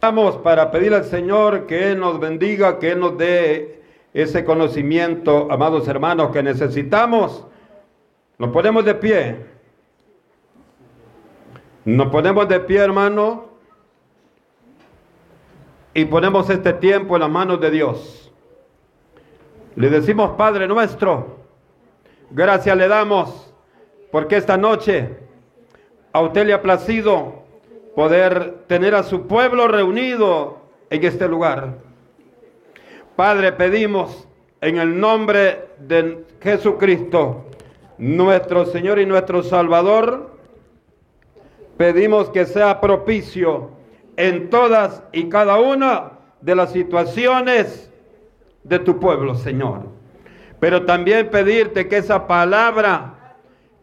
Vamos para pedir al Señor que nos bendiga, que nos dé ese conocimiento, amados hermanos, que necesitamos. Nos ponemos de pie. Nos ponemos de pie, hermano, y ponemos este tiempo en las manos de Dios. Le decimos, Padre nuestro, gracias le damos, porque esta noche a usted le ha placido poder tener a su pueblo reunido en este lugar. Padre, pedimos en el nombre de Jesucristo, nuestro Señor y nuestro Salvador, pedimos que sea propicio en todas y cada una de las situaciones de tu pueblo, Señor. Pero también pedirte que esa palabra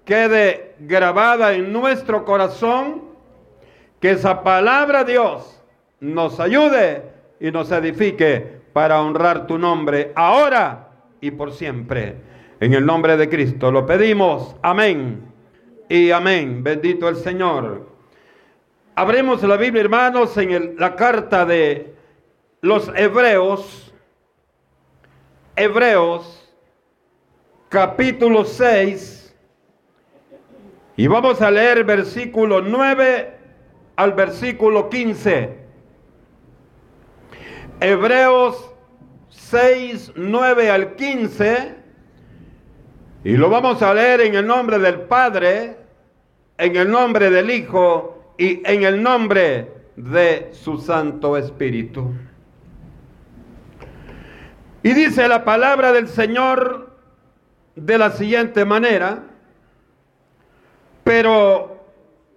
quede grabada en nuestro corazón que esa palabra, Dios, nos ayude y nos edifique para honrar tu nombre ahora y por siempre. En el nombre de Cristo lo pedimos. Amén y amén. Bendito el Señor. Abremos la Biblia, hermanos, en la carta de los Hebreos. Hebreos, capítulo 6. Y vamos a leer versículo 9 al versículo 15. Hebreos 6, 9 al 15. Y lo vamos a leer en el nombre del Padre, en el nombre del Hijo y en el nombre de su Santo Espíritu. Y dice la palabra del Señor de la siguiente manera, pero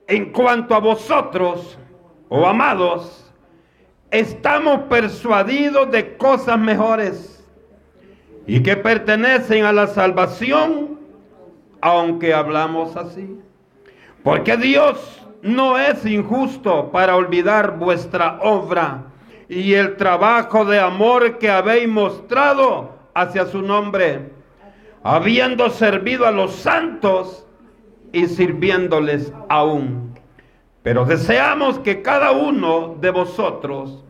en cuanto a vosotros, oh amados, estamos persuadidos de cosas mejores y que pertenecen a la salvación, aunque hablamos así. Porque Dios no es injusto para olvidar vuestra obra y el trabajo de amor que habéis mostrado hacia su nombre, habiendo servido a los santos y sirviéndoles aún. Pero deseamos que cada uno de vosotros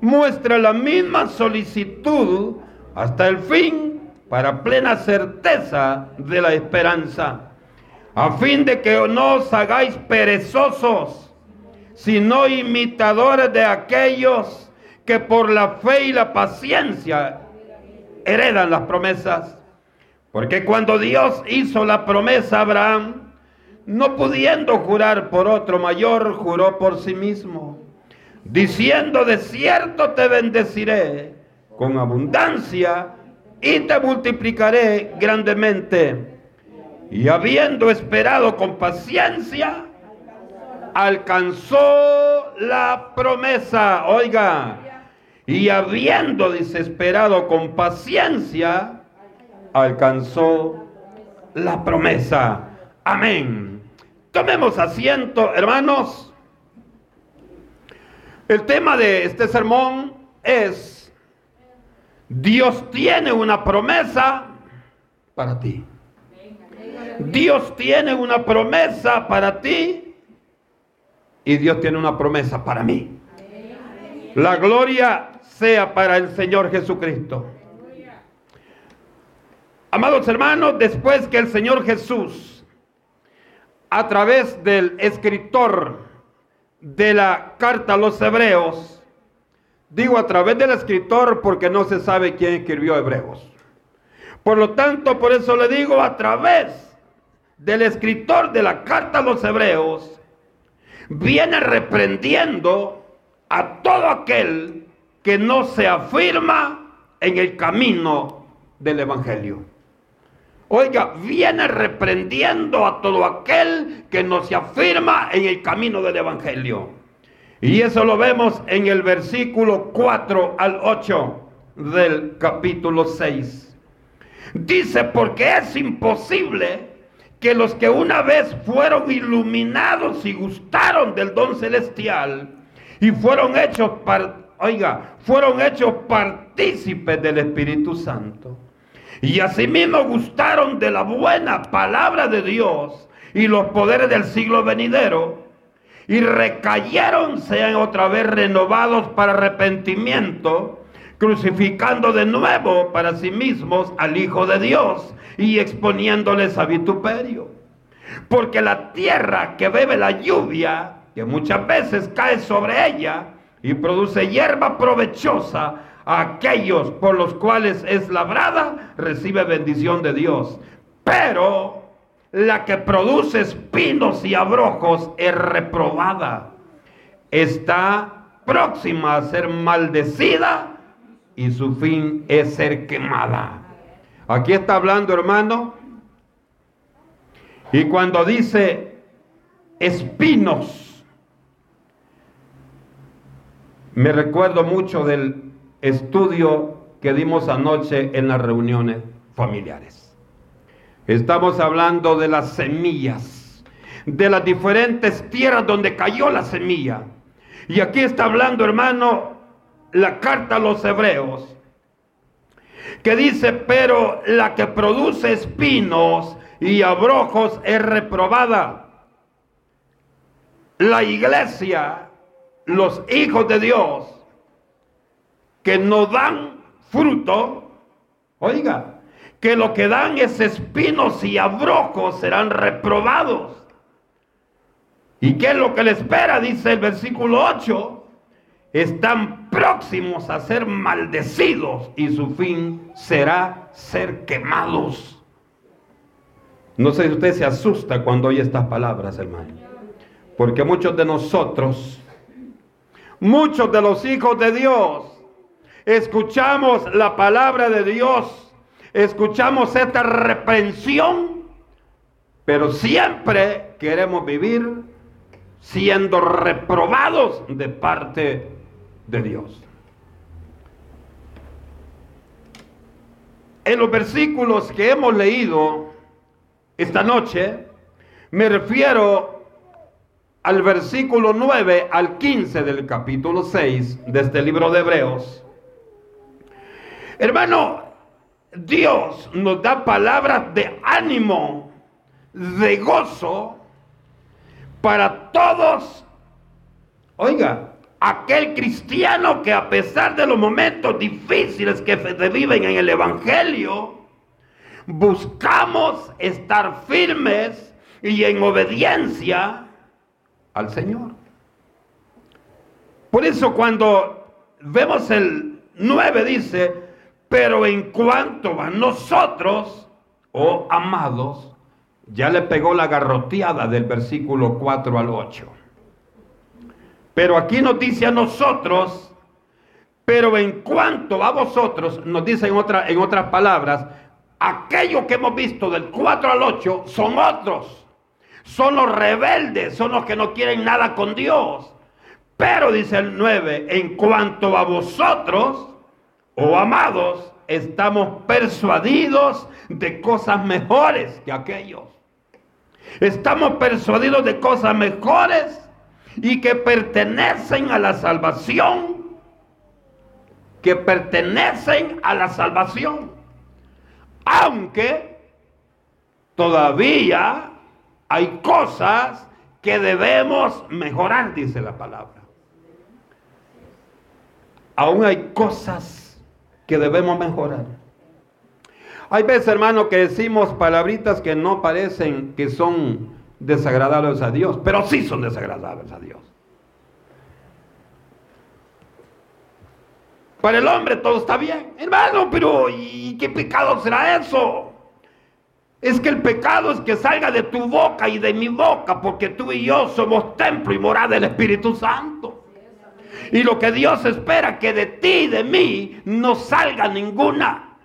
muestre la misma solicitud hasta el fin para plena certeza de la esperanza, a fin de que no os hagáis perezosos, sino imitadores de aquellos que por la fe y la paciencia heredan las promesas. Porque cuando Dios hizo la promesa a Abraham, no pudiendo jurar por otro mayor, juró por sí mismo, diciendo, de cierto te bendeciré con abundancia y te multiplicaré grandemente. Y habiendo esperado con paciencia, alcanzó la promesa. Oiga, y habiendo desesperado con paciencia, alcanzó la promesa. Amén. Tomemos asiento, hermanos. El tema de este sermón es, Dios tiene una promesa para ti. Dios tiene una promesa para ti y Dios tiene una promesa para mí. La gloria sea para el Señor Jesucristo. Amados hermanos, después que el Señor Jesús a través del escritor de la carta a los hebreos, digo a través del escritor porque no se sabe quién escribió hebreos. Por lo tanto, por eso le digo a través del escritor de la carta a los hebreos, viene reprendiendo a todo aquel que no se afirma en el camino del Evangelio. Oiga, viene reprendiendo a todo aquel que no se afirma en el camino del Evangelio. Y eso lo vemos en el versículo 4 al 8 del capítulo 6. Dice, porque es imposible que los que una vez fueron iluminados y gustaron del don celestial y fueron hechos, oiga, fueron hechos partícipes del Espíritu Santo y asimismo gustaron de la buena palabra de Dios y los poderes del siglo venidero. y recayeron sean otra vez renovados para arrepentimiento, crucificando de nuevo para sí mismos al Hijo de Dios y exponiéndoles a vituperio. Porque la tierra que bebe la lluvia, que muchas veces cae sobre ella y produce hierba provechosa, aquellos por los cuales es labrada, recibe bendición de Dios. Pero la que produce espinos y abrojos es reprobada. Está próxima a ser maldecida y su fin es ser quemada. Aquí está hablando, hermano. Y cuando dice espinos, me recuerdo mucho del estudio que dimos anoche en las reuniones familiares. Estamos hablando de las semillas, de las diferentes tierras donde cayó la semilla. Y aquí está hablando, hermano, la carta a los hebreos, que dice, pero la que produce espinos y abrojos es reprobada. La iglesia, los hijos de Dios, que no dan fruto, oiga, que lo que dan es espinos y abrojos serán reprobados. ¿Y qué es lo que le espera? Dice el versículo 8. Están próximos a ser maldecidos y su fin será ser quemados. No sé si usted se asusta cuando oye estas palabras, hermano. Porque muchos de nosotros, muchos de los hijos de Dios, escuchamos la palabra de Dios escuchamos esta reprensión, pero siempre queremos vivir siendo reprobados de parte de Dios. En los versículos que hemos leído esta noche, me refiero al versículo 9 al 15 del capítulo 6 de este libro de Hebreos. Hermano, Dios nos da palabras de ánimo, de gozo para todos. Oiga, aquel cristiano que a pesar de los momentos difíciles que se viven en el Evangelio, buscamos estar firmes y en obediencia al Señor. Por eso cuando vemos el 9 dice, pero en cuanto a nosotros, oh amados, ya le pegó la garroteada del versículo 4 al 8. Pero aquí nos dice a nosotros, pero en cuanto a vosotros, nos dice en, en otras palabras, aquello que hemos visto del 4 al 8 son otros. Son los rebeldes, son los que no quieren nada con Dios. Pero dice el 9, en cuanto a vosotros, oh amados, estamos persuadidos de cosas mejores que aquellos. Estamos persuadidos de cosas mejores y que pertenecen a la salvación. Que pertenecen a la salvación. Aunque todavía hay cosas que debemos mejorar, dice la palabra aún hay cosas que debemos mejorar. Hay veces, hermano, que decimos palabritas que no parecen que son desagradables a Dios, pero sí son desagradables a Dios. Para el hombre todo está bien. Hermano, pero ¿y qué pecado será eso? Es que el pecado es que salga de tu boca y de mi boca, porque tú y yo somos templo y morada del Espíritu Santo. Y lo que Dios espera que de ti y de mí no salga ninguna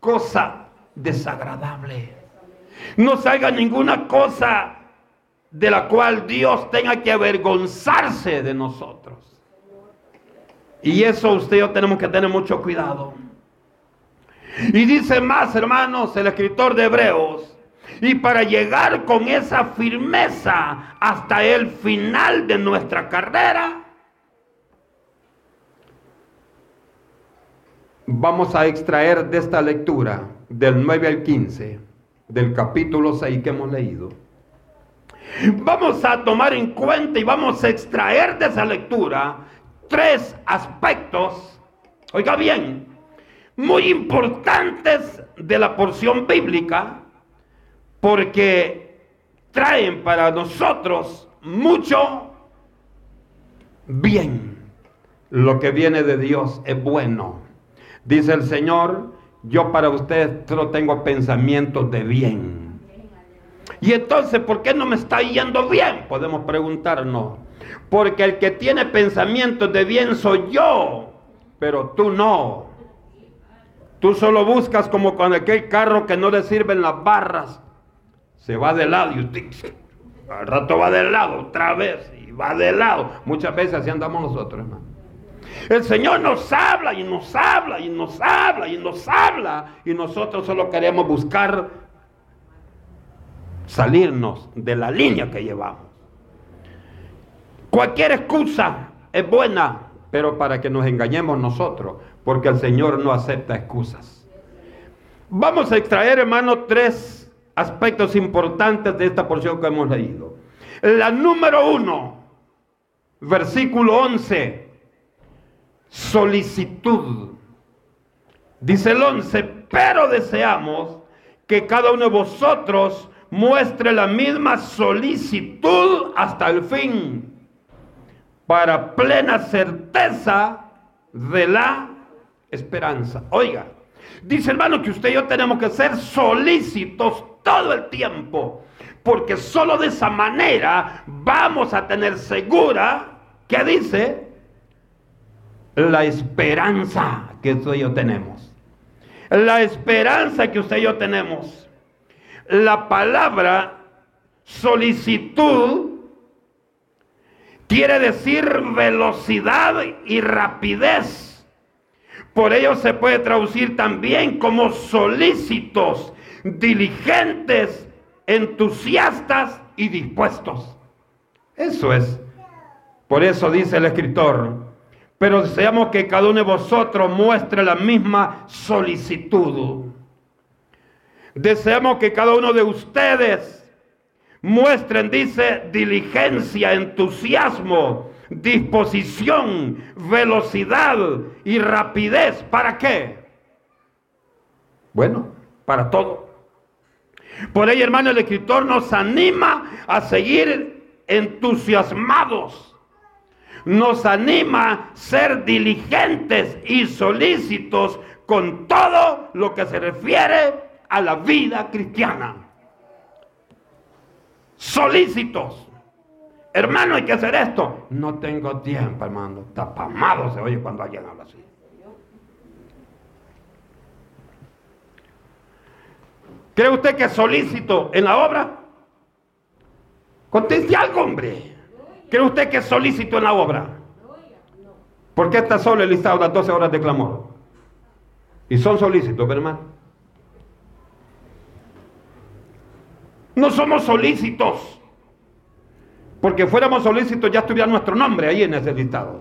cosa desagradable. No salga ninguna cosa de la cual Dios tenga que avergonzarse de nosotros. Y eso usted y yo tenemos que tener mucho cuidado. Y dice más, hermanos, el escritor de Hebreos, y para llegar con esa firmeza hasta el final de nuestra carrera, vamos a extraer de esta lectura, del 9 al 15, del capítulo 6 que hemos leído, Vamos a tomar en cuenta y vamos a extraer de esa lectura tres aspectos, oiga bien, muy importantes de la porción bíblica, porque traen para nosotros mucho bien. Lo que viene de Dios es bueno. Dice el Señor, yo para ustedes solo tengo pensamientos de bien. Y entonces, ¿por qué no me está yendo bien? Podemos preguntarnos. Porque el que tiene pensamientos de bien soy yo, pero tú no. Tú solo buscas como con aquel carro que no le sirven las barras. Se va de lado y usted al rato va de lado otra vez y va de lado. Muchas veces así andamos nosotros, hermano. El Señor nos habla y nos habla y nos habla y nos habla y nosotros solo queremos buscar salirnos de la línea que llevamos. Cualquier excusa es buena, pero para que nos engañemos nosotros, porque el Señor no acepta excusas. Vamos a extraer, hermano, tres aspectos importantes de esta porción que hemos leído. La número uno, versículo 11, solicitud. Dice el 11, pero deseamos que cada uno de vosotros muestre la misma solicitud hasta el fin para plena certeza de la esperanza. Oiga, dice hermano que usted y yo tenemos que ser solícitos todo el tiempo, porque solo de esa manera vamos a tener segura, ¿qué dice? La esperanza que usted y yo tenemos. La esperanza que usted y yo tenemos. La palabra solicitud quiere decir velocidad y rapidez. Por ello se puede traducir también como solícitos, diligentes, entusiastas y dispuestos. Eso es. Por eso dice el escritor, pero deseamos que cada uno de vosotros muestre la misma solicitud. Deseamos que cada uno de ustedes Muestren, dice, diligencia, entusiasmo, disposición, velocidad y rapidez. ¿Para qué? Bueno, para todo. Por ello, hermano, el escritor nos anima a seguir entusiasmados. Nos anima a ser diligentes y solícitos con todo lo que se refiere a la vida cristiana solícitos. Hermano, hay que hacer esto. No tengo tiempo, hermano. Tapamado se oye cuando alguien habla así. ¿Cree usted que es solícito en la obra? Conteste algo, hombre. ¿Cree usted que es solícito en la obra? ¿Por qué está solo el listado las 12 horas de clamor? Y son solícitos, hermano. No somos solícitos. Porque fuéramos solícitos ya estuviera nuestro nombre ahí en ese listado.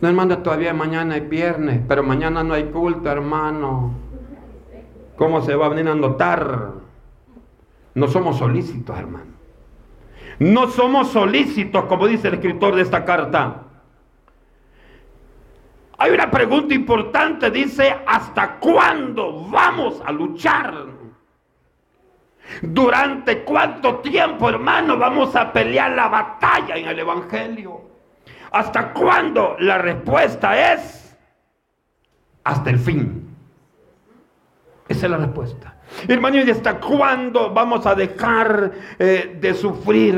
No, hermano, todavía mañana es viernes, pero mañana no hay culto, hermano. ¿Cómo se va a venir a notar? No somos solícitos, hermano. No somos solícitos, como dice el escritor de esta carta. Hay una pregunta importante, dice, ¿hasta cuándo vamos a luchar? ¿Durante cuánto tiempo, hermano, vamos a pelear la batalla en el Evangelio? ¿Hasta cuándo? La respuesta es hasta el fin. Esa es la respuesta. Hermano, ¿y hasta cuándo vamos a dejar eh, de sufrir?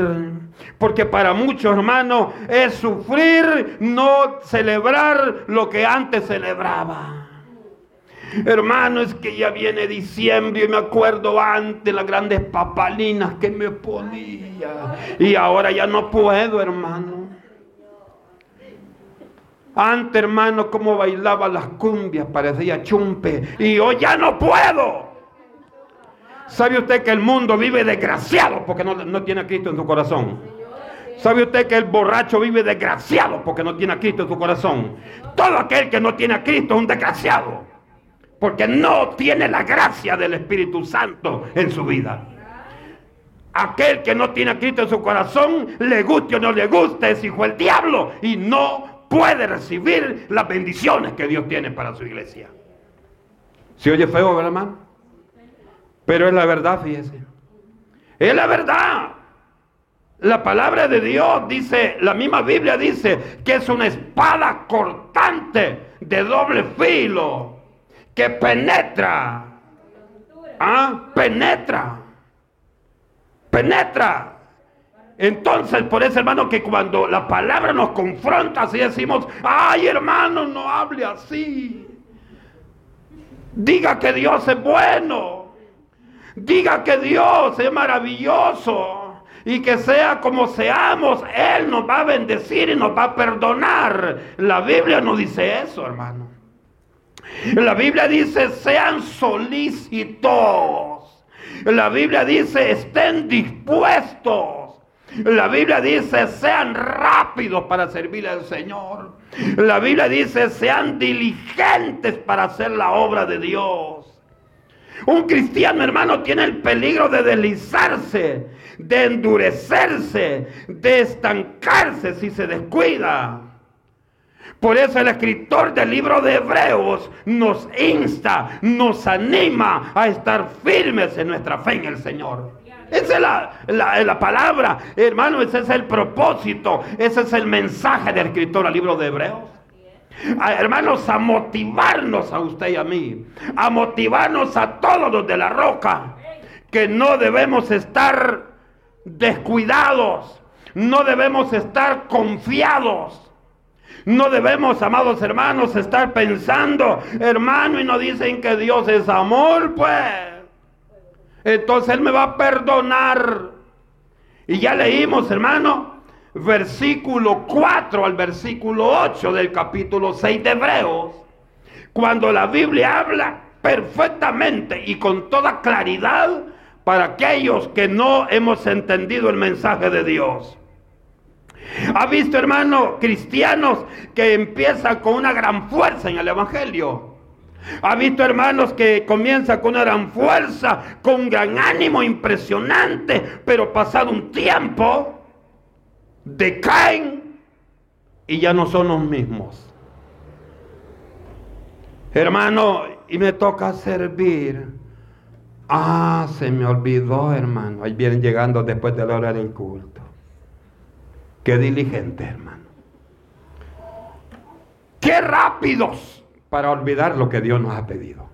Porque para muchos, hermanos, es sufrir, no celebrar lo que antes celebraba. Hermano, es que ya viene diciembre y me acuerdo antes las grandes papalinas que me ponía. Y ahora ya no puedo, hermano. Antes, hermano, como bailaba las cumbias, parecía chumpe. Y hoy ya no puedo. ¿Sabe usted que el mundo vive desgraciado porque no, no tiene a Cristo en su corazón? ¿Sabe usted que el borracho vive desgraciado porque no tiene a Cristo en su corazón? Todo aquel que no tiene a Cristo es un desgraciado porque no tiene la gracia del Espíritu Santo en su vida. Aquel que no tiene a Cristo en su corazón, le guste o no le guste, es hijo del diablo y no puede recibir las bendiciones que Dios tiene para su iglesia. ¿Se oye feo, hermano? Pero es la verdad, fíjese. Es la verdad. La palabra de Dios dice, la misma Biblia dice que es una espada cortante de doble filo que penetra. ¿Ah? Penetra penetra. Entonces, por eso, hermano, que cuando la palabra nos confronta, así decimos, ay, hermano, no hable así. Diga que Dios es bueno. Diga que Dios es maravilloso. Y que sea como seamos, Él nos va a bendecir y nos va a perdonar. La Biblia no dice eso, hermano. La Biblia dice, sean solícitos la Biblia dice, estén dispuestos. La Biblia dice, sean rápidos para servir al Señor. La Biblia dice, sean diligentes para hacer la obra de Dios. Un cristiano, hermano, tiene el peligro de deslizarse, de endurecerse, de estancarse si se descuida. Por eso el escritor del libro de Hebreos nos insta, nos anima a estar firmes en nuestra fe en el Señor. Esa es la, palabra, hermano, ese es el propósito, ese es el mensaje del escritor del libro de Hebreos. Hermanos, a motivarnos a usted y a mí, a motivarnos a todos los de la roca, que no debemos estar descuidados, no debemos estar confiados no debemos, amados hermanos, estar pensando, hermano, y nos dicen que Dios es amor, pues. Entonces Él me va a perdonar. Y ya leímos, hermano, versículo 4 al versículo 8 del capítulo 6 de Hebreos, cuando la Biblia habla perfectamente y con toda claridad para aquellos que no hemos entendido el mensaje de Dios. ¿Ha visto, hermano, cristianos que empiezan con una gran fuerza en el Evangelio? ¿Ha visto, hermanos, que comienza con una gran fuerza, con un gran ánimo impresionante, pero pasado un tiempo, decaen y ya no son los mismos? Hermano, y me toca servir. Ah, se me olvidó, hermano. Ahí vienen llegando después de la hora del culto. Qué diligente, hermano. Qué rápidos para olvidar lo que Dios nos ha pedido.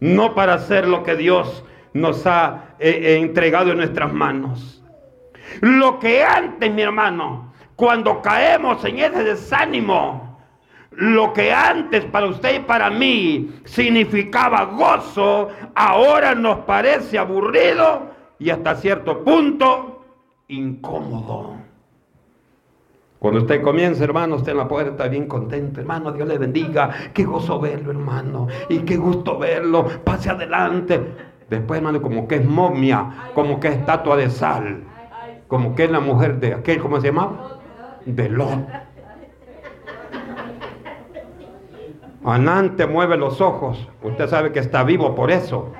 No para hacer lo que Dios nos ha eh, eh, entregado en nuestras manos. Lo que antes, mi hermano, cuando caemos en ese desánimo, lo que antes para usted y para mí significaba gozo, ahora nos parece aburrido y hasta cierto punto incómodo. Cuando usted comienza, hermano, usted en la puerta bien contento. Hermano, Dios le bendiga. Qué gozo verlo, hermano. Y qué gusto verlo. Pase adelante. Después, hermano, como que es momia, como que es estatua de sal. Como que es la mujer de aquel, ¿cómo se llama? De Lot. Anante mueve los ojos. Usted sabe que está vivo por eso.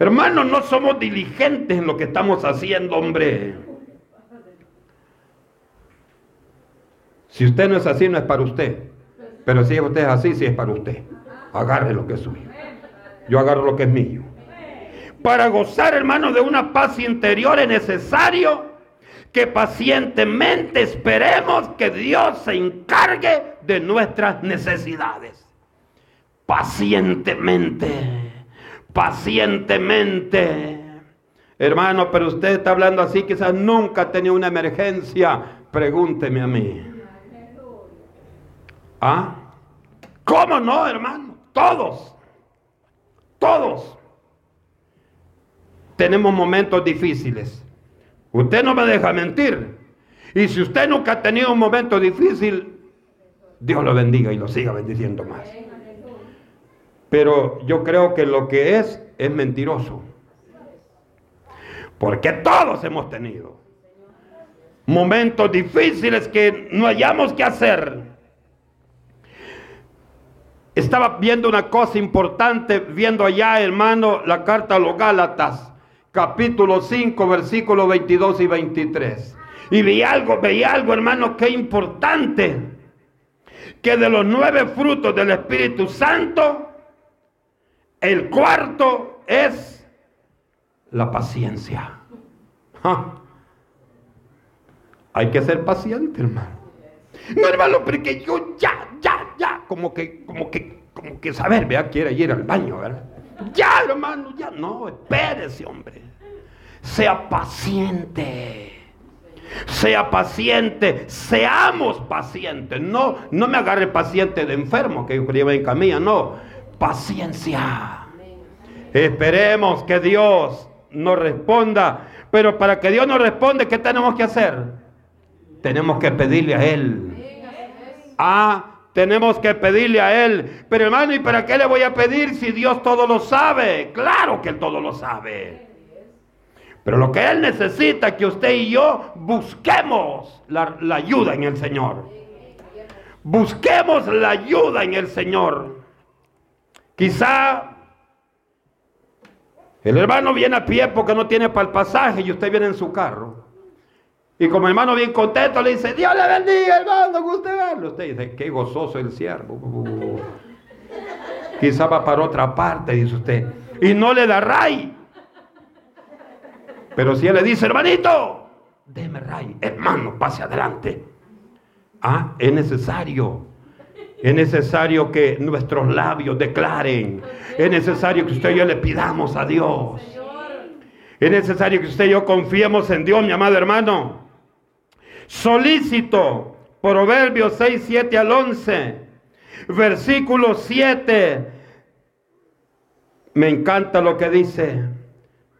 Hermano, no somos diligentes en lo que estamos haciendo, hombre. Si usted no es así, no es para usted. Pero si usted es así, sí es para usted. Agarre lo que es suyo. Yo agarro lo que es mío. Para gozar, hermano, de una paz interior es necesario que pacientemente esperemos que Dios se encargue de nuestras necesidades. Pacientemente, pacientemente. Hermano, pero usted está hablando así, quizás nunca ha tenido una emergencia. Pregúnteme a mí. ¿Ah? ¿Cómo no, hermano? Todos. Todos. Tenemos momentos difíciles. Usted no me deja mentir. Y si usted nunca ha tenido un momento difícil, Dios lo bendiga y lo siga bendiciendo más. Pero yo creo que lo que es es mentiroso. Porque todos hemos tenido momentos difíciles que no hayamos que hacer estaba viendo una cosa importante, viendo allá, hermano, la carta a los Gálatas, capítulo 5, versículos 22 y 23. Y vi algo, veía algo, hermano, que importante. Que de los nueve frutos del Espíritu Santo, el cuarto es la paciencia. Hay que ser paciente, hermano. No, hermano, porque yo ya, ya, ya, como que, como que, como que saber, vea, quiere ir al baño, ¿verdad? Ya, hermano, ya no, espérese, hombre. Sea paciente. Sea paciente, seamos pacientes. No, no me agarre paciente de enfermo que lleva en camilla, no. Paciencia. Esperemos que Dios nos responda. Pero para que Dios nos responda, ¿qué tenemos que hacer? Tenemos que pedirle a Él. Ah, tenemos que pedirle a Él. Pero hermano, ¿y para qué le voy a pedir si Dios todo lo sabe? Claro que Él todo lo sabe. Pero lo que Él necesita es que usted y yo busquemos la, la, ayuda en el Señor. Busquemos la ayuda en el Señor. Quizá el hermano viene a pie porque no tiene para el pasaje y usted viene en su carro. Y como hermano bien contento le dice, Dios le bendiga hermano, guste verlo. Usted dice, qué gozoso el siervo. Quizá va para otra parte, dice usted. Y no le da ray. Pero si él le dice, hermanito, deme ray, hermano, pase adelante. Ah, es necesario. Es necesario que nuestros labios declaren. Es necesario que usted y yo le pidamos a Dios. Es necesario que usted y yo confiemos en Dios, mi amado hermano. Solícito, Proverbios 6, 7 al 11, versículo 7. Me encanta lo que dice.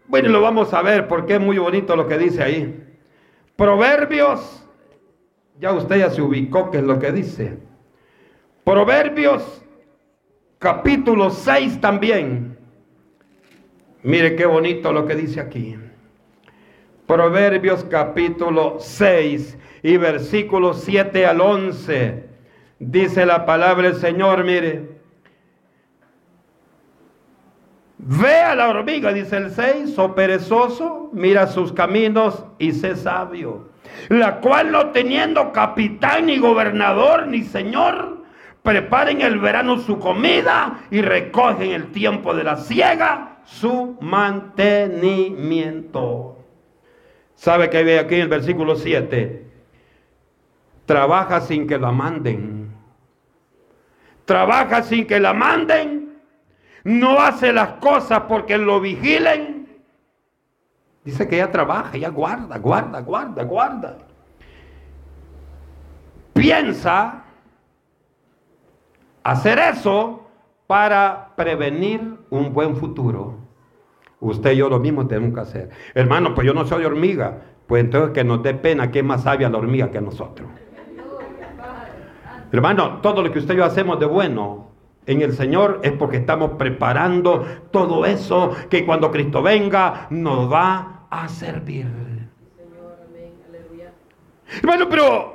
Bueno, lo vamos a ver porque es muy bonito lo que dice ahí. Proverbios, ya usted ya se ubicó que es lo que dice. Proverbios capítulo 6 también. Mire qué bonito lo que dice aquí. Proverbios capítulo 6 y versículos 7 al 11. Dice la palabra del Señor, mire. Ve a la hormiga, dice el 6, o perezoso, mira sus caminos y sé sabio. La cual no teniendo capitán ni gobernador ni señor, preparen el verano su comida y recogen el tiempo de la siega su mantenimiento. ¿Sabe que ve aquí en el versículo 7? Trabaja sin que la manden. Trabaja sin que la manden no hace las cosas porque lo vigilen. Dice que ella trabaja, ella guarda, guarda, guarda, guarda. Piensa hacer eso para prevenir un buen futuro. Usted y yo lo mismo tenemos que hacer. Hermano, pues yo no soy hormiga. Pues entonces que nos dé pena que es más sabia la hormiga que nosotros. Hermano, todo lo que usted y yo hacemos de bueno en el Señor es porque estamos preparando todo eso que cuando Cristo venga nos va a servir. Hermano, pero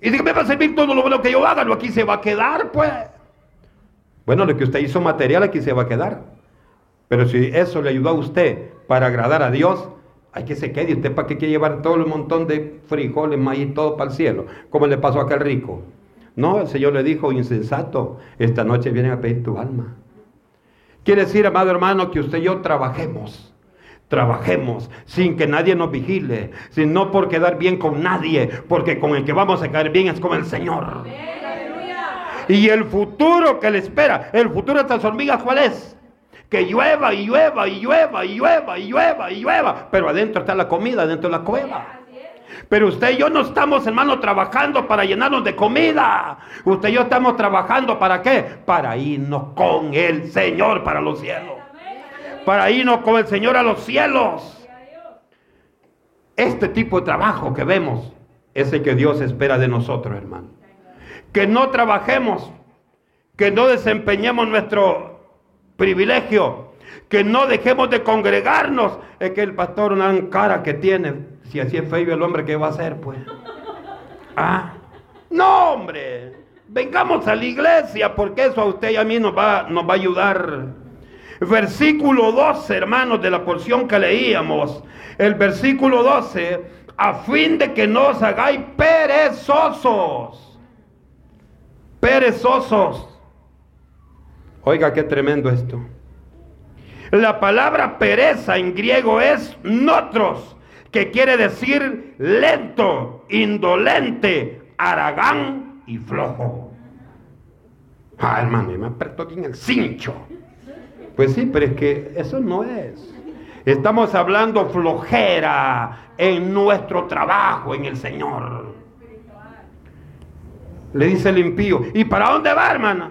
¿y qué me va a servir todo lo bueno que yo haga? Aquí se va a quedar, pues. Bueno, lo que usted hizo material aquí se va a quedar. Pero si eso le ayudó a usted para agradar a Dios, hay que se quede. ¿Y usted para qué quiere llevar todo el montón de frijoles, maíz, todo para el cielo? Como le pasó a aquel rico. No, el Señor le dijo, insensato, esta noche vienen a pedir tu alma. Quiere decir, amado hermano, que usted y yo trabajemos. Trabajemos sin que nadie nos vigile, sin no por quedar bien con nadie, porque con el que vamos a caer bien es con el Señor. Y el futuro que le espera, el futuro de estas hormigas, ¿cuál es? Que llueva y llueva y llueva y llueva y llueva y llueva, pero adentro está la comida, adentro de la cueva. Pero usted y yo no estamos, hermano, trabajando para llenarnos de comida. Usted y yo estamos trabajando para qué? Para irnos con el Señor para los cielos. Para irnos con el Señor a los cielos. Este tipo de trabajo que vemos es el que Dios espera de nosotros, hermano. Que no trabajemos, que no desempeñemos nuestro privilegio, que no dejemos de congregarnos. Es que el pastor una cara que tiene si así es feo el hombre, ¿qué va a hacer, pues? Ah, no, hombre. Vengamos a la iglesia, porque eso a usted y a mí nos va, nos va a ayudar. versículo 12, hermanos, de la porción que leíamos. El versículo 12, a fin de que no os hagáis perezosos. Perezosos. Oiga, qué tremendo esto. La palabra pereza en griego es notros, que quiere decir lento, indolente, aragán y flojo. Ah, hermano, me apretó aquí en el cincho. Pues sí, pero es que eso no es. Estamos hablando flojera en nuestro trabajo en el Señor. Le dice el impío, ¿y para dónde va, hermana?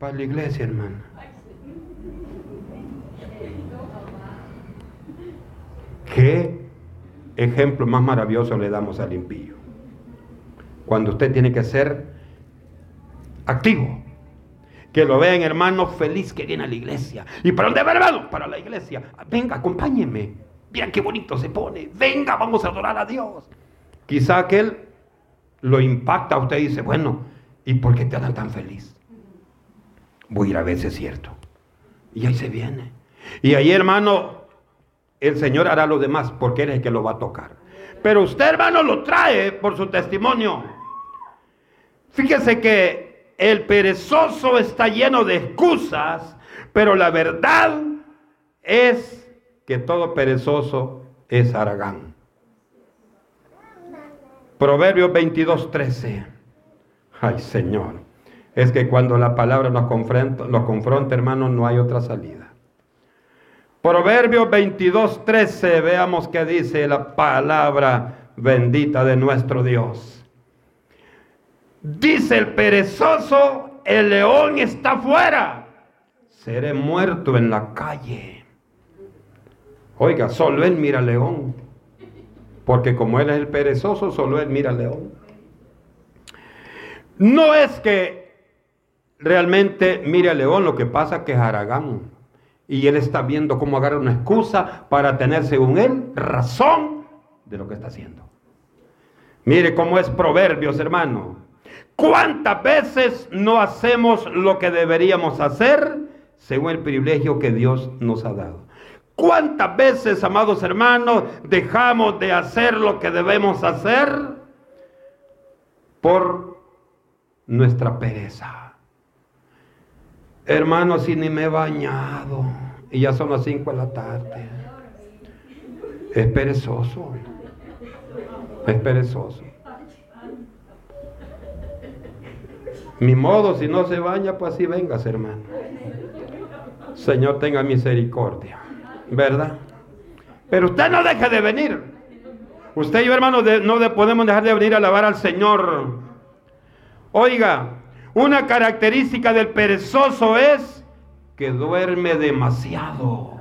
Para la iglesia, hermana. ¿Qué ejemplo más maravilloso le damos al impío? Cuando usted tiene que ser activo. Que lo vean, hermano, feliz que viene a la iglesia. ¿Y para dónde va, hermano? Para la iglesia. Venga, acompáñenme. Vean qué bonito se pone. Venga, vamos a adorar a Dios. Quizá aquel lo impacta usted dice, bueno, ¿y por qué te andan tan feliz? Voy a ir a ver si es cierto. Y ahí se viene. Y ahí, hermano, el Señor hará lo demás porque Él es el que lo va a tocar. Pero usted, hermano, lo trae por su testimonio. Fíjese que el perezoso está lleno de excusas, pero la verdad es que todo perezoso es aragán. Proverbios 22, 13. Ay, Señor. Es que cuando la palabra nos confronta, nos confronta, hermano, no hay otra salida. Proverbios 22, 13, veamos qué dice la palabra bendita de nuestro Dios. Dice el perezoso, el león está fuera, seré muerto en la calle. Oiga, solo él mira al león, porque como él es el perezoso, solo él mira al león. No es que realmente mire al león, lo que pasa que es Aragán y él está viendo cómo agarra una excusa para tener, según él, razón de lo que está haciendo. Mire cómo es Proverbios, hermano. ¿Cuántas veces no hacemos lo que deberíamos hacer según el privilegio que Dios nos ha dado? ¿Cuántas veces, amados hermanos, dejamos de hacer lo que debemos hacer por nuestra pereza? Hermano, si ni me he bañado y ya son las 5 de la tarde. Es perezoso. Es perezoso. Mi modo, si no se baña, pues así vengas, hermano. Señor, tenga misericordia. ¿Verdad? Pero usted no deje de venir. Usted y yo, hermano, no podemos dejar de venir a alabar al Señor. Oiga, una característica del perezoso es que duerme demasiado.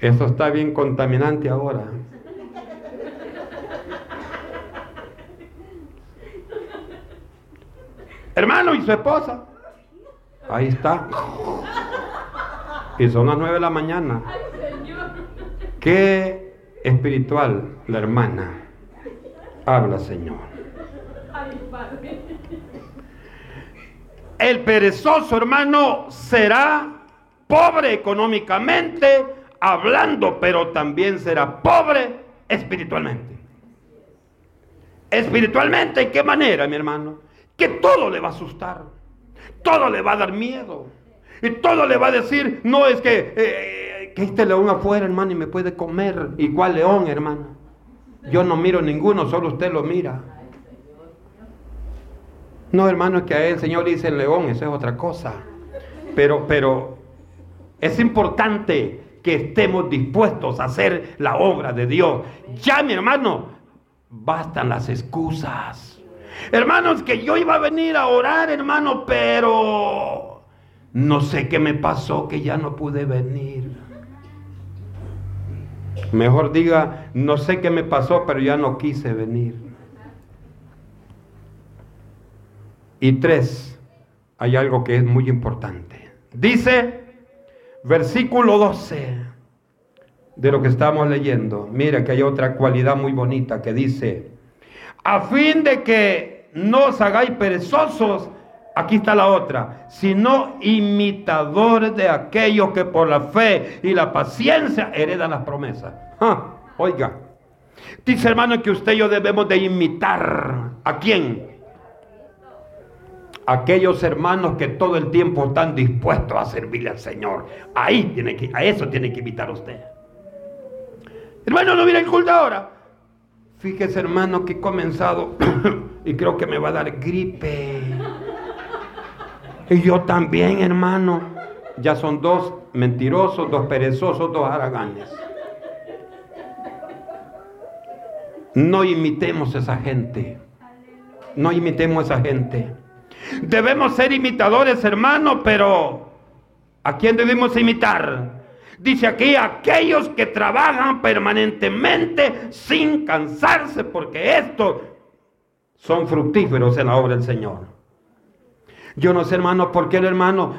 Eso está bien contaminante ahora. Hermano, ¿y su esposa? Ahí está. Y son las nueve de la mañana. Qué espiritual la hermana. Habla, Señor. El perezoso, hermano, será pobre económicamente, hablando, pero también será pobre espiritualmente. Espiritualmente, ¿en qué manera, mi hermano? Que todo le va a asustar, todo le va a dar miedo, y todo le va a decir, no es que, eh, que este león afuera, hermano, y me puede comer. ¿Y cuál león, hermano? Yo no miro ninguno, solo usted lo mira. No, hermano, que a él el Señor dice el león, eso es otra cosa. Pero, pero es importante que estemos dispuestos a hacer la obra de Dios. Ya, mi hermano, bastan las excusas. Hermanos, que yo iba a venir a orar, hermano, pero no sé qué me pasó que ya no pude venir. Mejor diga, no sé qué me pasó, pero ya no quise venir. Y tres, hay algo que es muy importante. Dice, versículo 12 de lo que estamos leyendo. Mira que hay otra cualidad muy bonita que dice, a fin de que no os hagáis perezosos, Aquí está la otra, sino imitadores de aquellos que por la fe y la paciencia heredan las promesas. Ah, oiga, dice hermano que usted y yo debemos de imitar a quién? Aquellos hermanos que todo el tiempo están dispuestos a servirle al Señor. Ahí tiene que, a eso tiene que imitar usted. Hermano, no viene el culto ahora. Fíjese, hermano, que he comenzado y creo que me va a dar gripe. Y yo también, hermano. Ya son dos mentirosos, dos perezosos, dos haraganes. No imitemos a esa gente. No imitemos a esa gente. Debemos ser imitadores, hermano, pero ¿a quién debemos imitar? Dice aquí, aquellos que trabajan permanentemente sin cansarse, porque estos son fructíferos en la obra del Señor. Yo no sé, hermano, por qué el hermano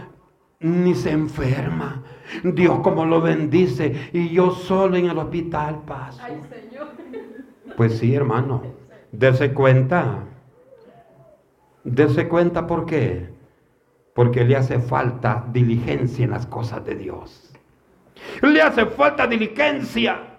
ni se enferma. Dios como lo bendice y yo solo en el hospital paso. Pues sí, hermano, dése cuenta. Dese cuenta por qué. Porque le hace falta diligencia en las cosas de Dios. Le hace falta diligencia.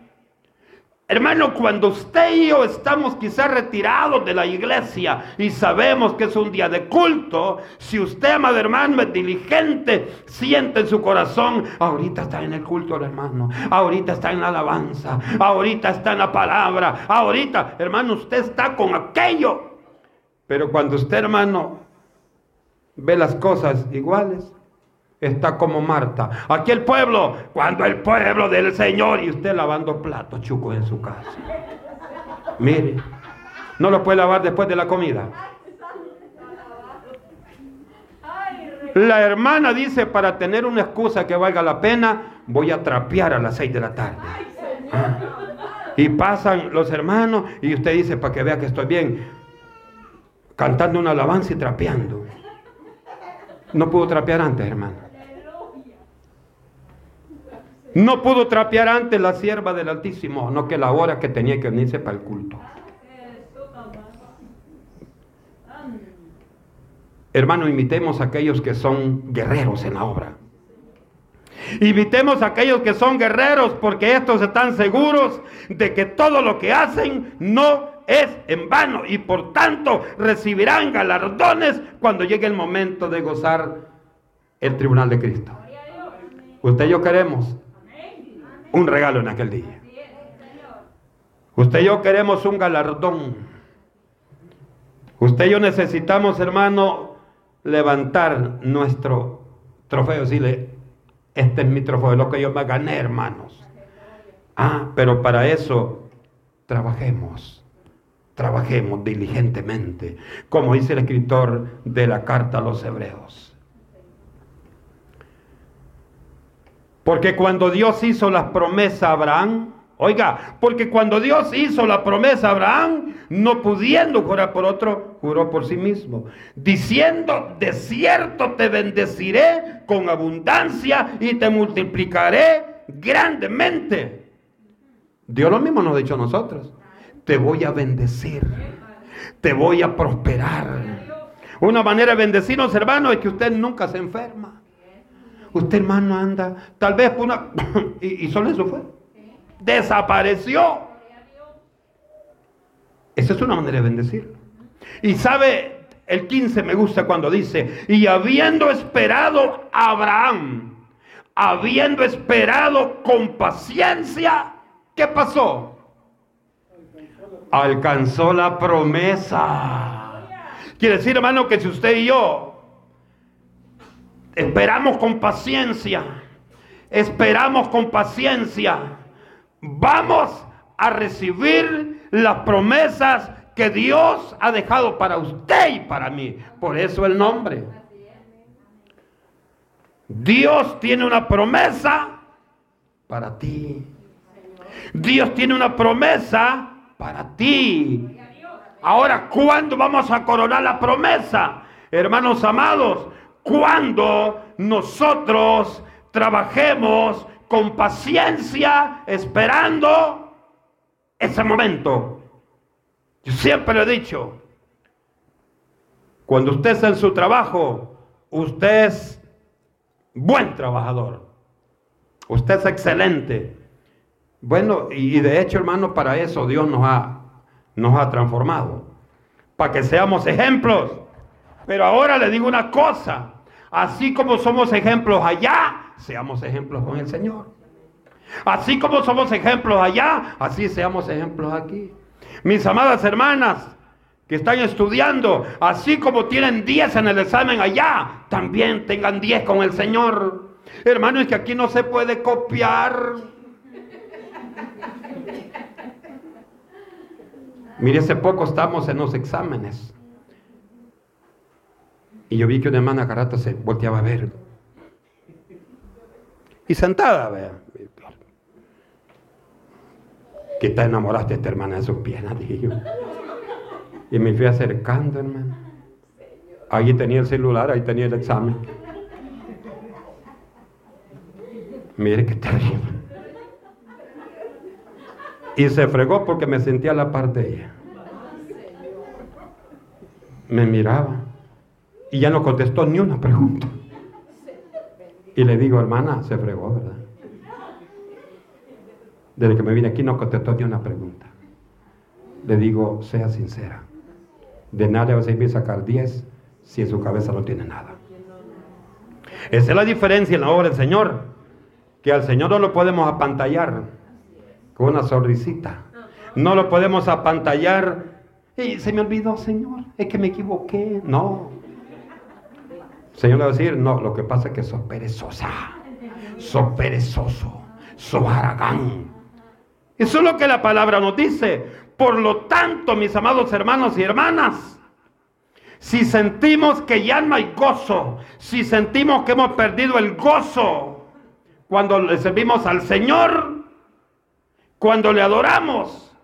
Hermano, cuando usted y yo estamos quizás retirados de la iglesia y sabemos que es un día de culto, si usted, amado hermano, es diligente, siente en su corazón, ahorita está en el culto, hermano, ahorita está en la alabanza, ahorita está en la palabra, ahorita, hermano, usted está con aquello. Pero cuando usted, hermano, ve las cosas iguales, está como Marta. Aquí el pueblo, cuando el pueblo del Señor y usted lavando platos chucos en su casa. Mire, no lo puede lavar después de la comida. La hermana dice, para tener una excusa que valga la pena, voy a trapear a las seis de la tarde. Ah. Y pasan los hermanos y usted dice, para que vea que estoy bien, cantando una alabanza y trapeando. No pudo trapear antes, hermano. No pudo trapear antes la sierva del Altísimo, no que la hora que tenía que venirse para el culto. Hermano, imitemos a aquellos que son guerreros en la obra. Imitemos a aquellos que son guerreros porque estos están seguros de que todo lo que hacen no es en vano y por tanto recibirán galardones cuando llegue el momento de gozar el tribunal de Cristo. Usted y yo queremos un regalo en aquel día. Usted y yo queremos un galardón. Usted y yo necesitamos, hermano, levantar nuestro trofeo. Decirle, este es mi trofeo, lo que yo me gané, hermanos. Ah, pero para eso trabajemos. Trabajemos diligentemente, como dice el escritor de la carta a los hebreos. Porque cuando Dios hizo la promesa a Abraham, oiga, porque cuando Dios hizo la promesa a Abraham, no pudiendo jurar por otro, juró por sí mismo, diciendo, de cierto te bendeciré con abundancia y te multiplicaré grandemente. Dios lo mismo nos ha dicho a nosotros, te voy a bendecir, te voy a prosperar. Una manera de bendecirnos, hermanos, es que usted nunca se enferma. Usted, hermano, anda, tal vez una... y, solo eso fue. Desapareció. Esa es una manera de bendecir. Y sabe, el 15 me gusta cuando dice, y habiendo esperado a Abraham, habiendo esperado con paciencia, ¿qué pasó? Alcanzó la promesa. Quiere decir, hermano, que si usted y yo Esperamos con paciencia. Esperamos con paciencia. Vamos a recibir las promesas que Dios ha dejado para usted y para mí. Por eso el nombre. Dios tiene una promesa para ti. Dios tiene una promesa para ti. Ahora, ¿cuándo vamos a coronar la promesa? Hermanos amados, cuando nosotros trabajemos con paciencia esperando ese momento. Yo siempre lo he dicho, Cuando usted está en su trabajo, usted es buen trabajador. Usted es excelente. Bueno, y de hecho, hermano, para eso Dios nos ha, nos ha transformado. Para que seamos ejemplos. Pero ahora le digo una cosa. Así como somos ejemplos allá, seamos ejemplos con el Señor. Así como somos ejemplos allá, así seamos ejemplos aquí. Mis amadas hermanas que están estudiando, así como tienen 10 en el examen allá, también tengan 10 con el Señor. Hermano, es que aquí no se puede copiar. Mire, hace poco estamos en los exámenes. Y yo vi que una hermana carata se volteaba a ver. Y sentada, vea. Que está enamoraste esta hermana de sus piernas, dije. Y me fui acercando, hermano. Ahí tenía el celular, ahí tenía el examen. Mire qué terrible. Y se fregó porque me sentía a la parte de ella. Me miraba. Y ya no contestó ni una pregunta. Y le digo, hermana, se fregó, ¿verdad? Desde que me vine aquí no contestó ni una pregunta. Le digo, sea sincera. De nada le va a servir sacar 10 si en su cabeza no tiene nada. Esa es la diferencia en la obra del Señor. Que al Señor no lo podemos apantallar con una sonrisita. No lo podemos apantallar. Y se me olvidó, Señor, es que me equivoqué. No. Señor le va a decir, no, lo que pasa es que sos perezosa, sos perezoso, sos aragán. Eso es lo que la palabra nos dice. Por lo tanto, mis amados hermanos y hermanas, si sentimos que ya no hay gozo, si sentimos que hemos perdido el gozo cuando le servimos al Señor, cuando le adoramos,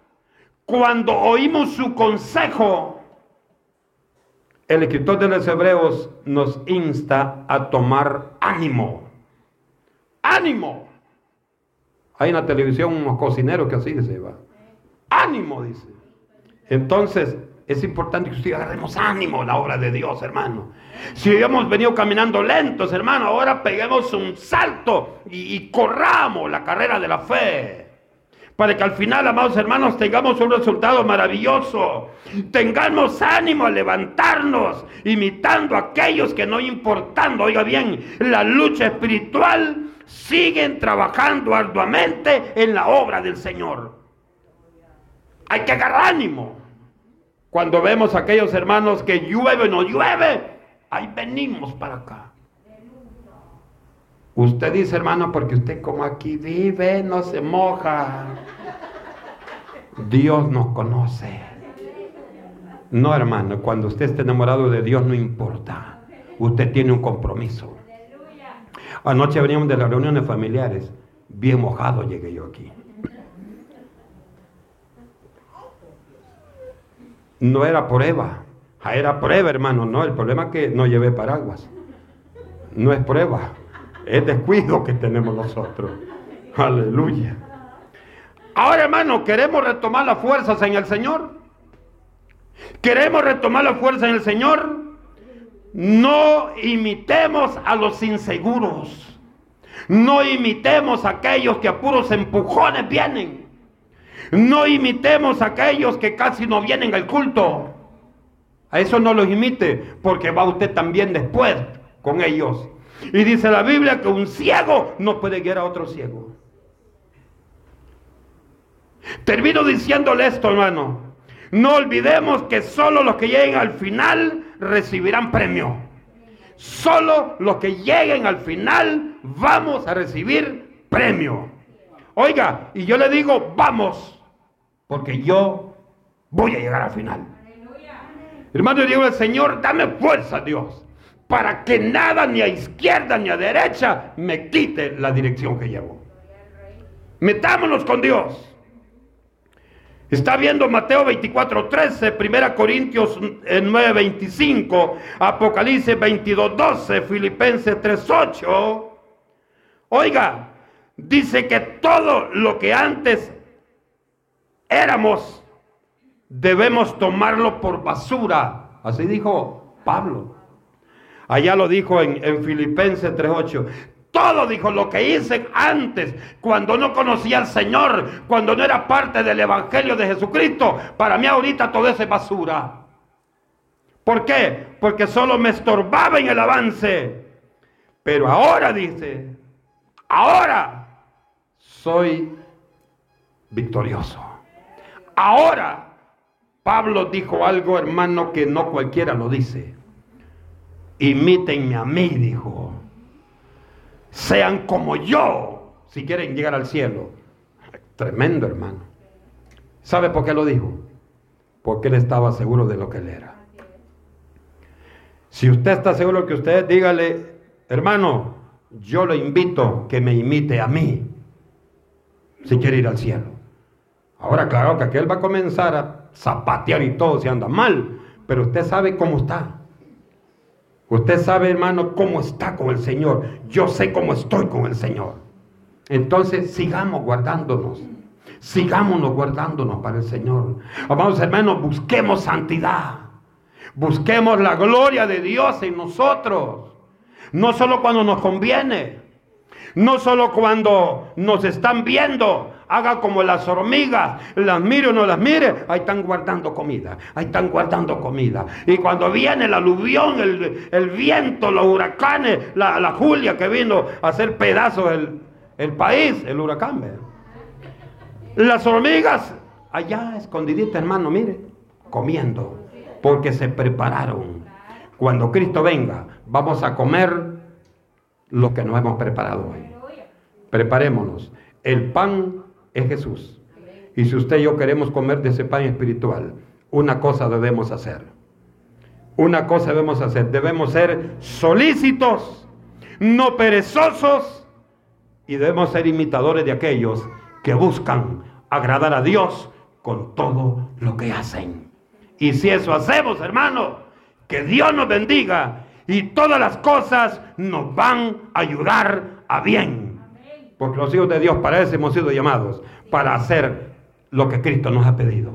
cuando oímos su consejo, el escritor de los Hebreos nos insta a tomar ánimo. Ánimo. Hay en la televisión unos cocineros que así se va. Ánimo, dice. Entonces, es importante que usted agarremos ánimo en la obra de Dios, hermano. Si hemos venido caminando lentos, hermano, ahora peguemos un salto y, y corramos la carrera de la fe para que al final, amados hermanos, tengamos un resultado maravilloso. Tengamos ánimo a levantarnos, imitando a aquellos que no importando, oiga bien, la lucha espiritual, siguen trabajando arduamente en la obra del Señor. Hay que agarrar ánimo. Cuando vemos a aquellos hermanos que llueve o no llueve, ahí venimos para acá. Usted dice, hermano, porque usted como aquí vive, no se moja. Dios nos conoce. No, hermano, cuando usted esté enamorado de Dios no importa. Usted tiene un compromiso. Anoche veníamos de las reuniones familiares. Bien mojado llegué yo aquí. No era prueba. Era prueba, hermano. No, el problema es que no llevé paraguas. No es prueba. Es descuido que tenemos nosotros. Aleluya. Ahora, hermano, queremos retomar las fuerzas en el Señor. Queremos retomar la fuerza en el Señor. No imitemos a los inseguros. No imitemos a aquellos que a puros empujones vienen. No imitemos a aquellos que casi no vienen al culto. A eso no los imite, porque va usted también después con ellos. Y dice la Biblia que un ciego no puede guiar a otro ciego. Termino diciéndole esto, hermano. No olvidemos que solo los que lleguen al final recibirán premio. Solo los que lleguen al final vamos a recibir premio. Oiga, y yo le digo, vamos, porque yo voy a llegar al final. Hermano, digo al Señor, dame fuerza, Dios para que nada ni a izquierda ni a derecha me quite la dirección que llevo. Metámonos con Dios. Está viendo Mateo 24, 13, 1 Corintios 9, 25, Apocalipsis 22, 12, Filipenses 3, 8. Oiga, dice que todo lo que antes éramos debemos tomarlo por basura. Así dijo Pablo. Allá lo dijo en, en Filipenses 3.8. Todo dijo lo que hice antes, cuando no conocía al Señor, cuando no era parte del Evangelio de Jesucristo. Para mí ahorita todo es basura. ¿Por qué? Porque solo me estorbaba en el avance. Pero ahora dice, ahora soy victorioso. Ahora, Pablo dijo algo, hermano, que no cualquiera lo dice. Imítenme a mí, dijo. Sean como yo, si quieren llegar al cielo. Tremendo, hermano. ¿Sabe por qué lo dijo? Porque él estaba seguro de lo que él era. Si usted está seguro que usted, dígale, hermano, yo lo invito que me imite a mí, si quiere ir al cielo. Ahora, claro que aquel va a comenzar a zapatear y todo si anda mal, pero usted sabe cómo está. Usted sabe, hermano, cómo está con el Señor. Yo sé cómo estoy con el Señor. Entonces, sigamos guardándonos. Sigámonos guardándonos para el Señor. Vamos, hermanos, busquemos santidad. Busquemos la gloria de Dios en nosotros. No solo cuando nos conviene. No solo cuando nos están viendo. Haga como las hormigas. Las mire o no las mire. Ahí están guardando comida. Ahí están guardando comida. Y cuando viene el aluvión, el, viento, los huracanes, la, Julia que vino a hacer pedazos el, el país, el huracán. Las hormigas allá escondiditas, hermano, mire, comiendo porque se prepararon. Cuando Cristo venga, vamos a comer lo que nos hemos preparado hoy. Preparémonos. El pan es Jesús. Y si usted y yo queremos comer de ese pan espiritual, una cosa debemos hacer. Una cosa debemos hacer. Debemos ser solícitos, no perezosos, y debemos ser imitadores de aquellos que buscan agradar a Dios con todo lo que hacen. Y si eso hacemos, hermano, que Dios nos bendiga y todas las cosas nos van a ayudar a bien. Porque los hijos de Dios para eso hemos sido llamados, para hacer lo que Cristo nos ha pedido.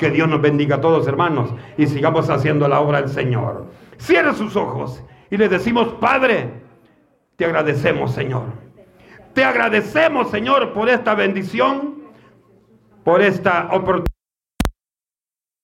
Que Dios nos bendiga a todos, hermanos, y sigamos haciendo la obra del Señor. Cierre sus ojos y le decimos, Padre, te agradecemos, Señor. Te agradecemos, Señor, por esta bendición, por esta oportunidad.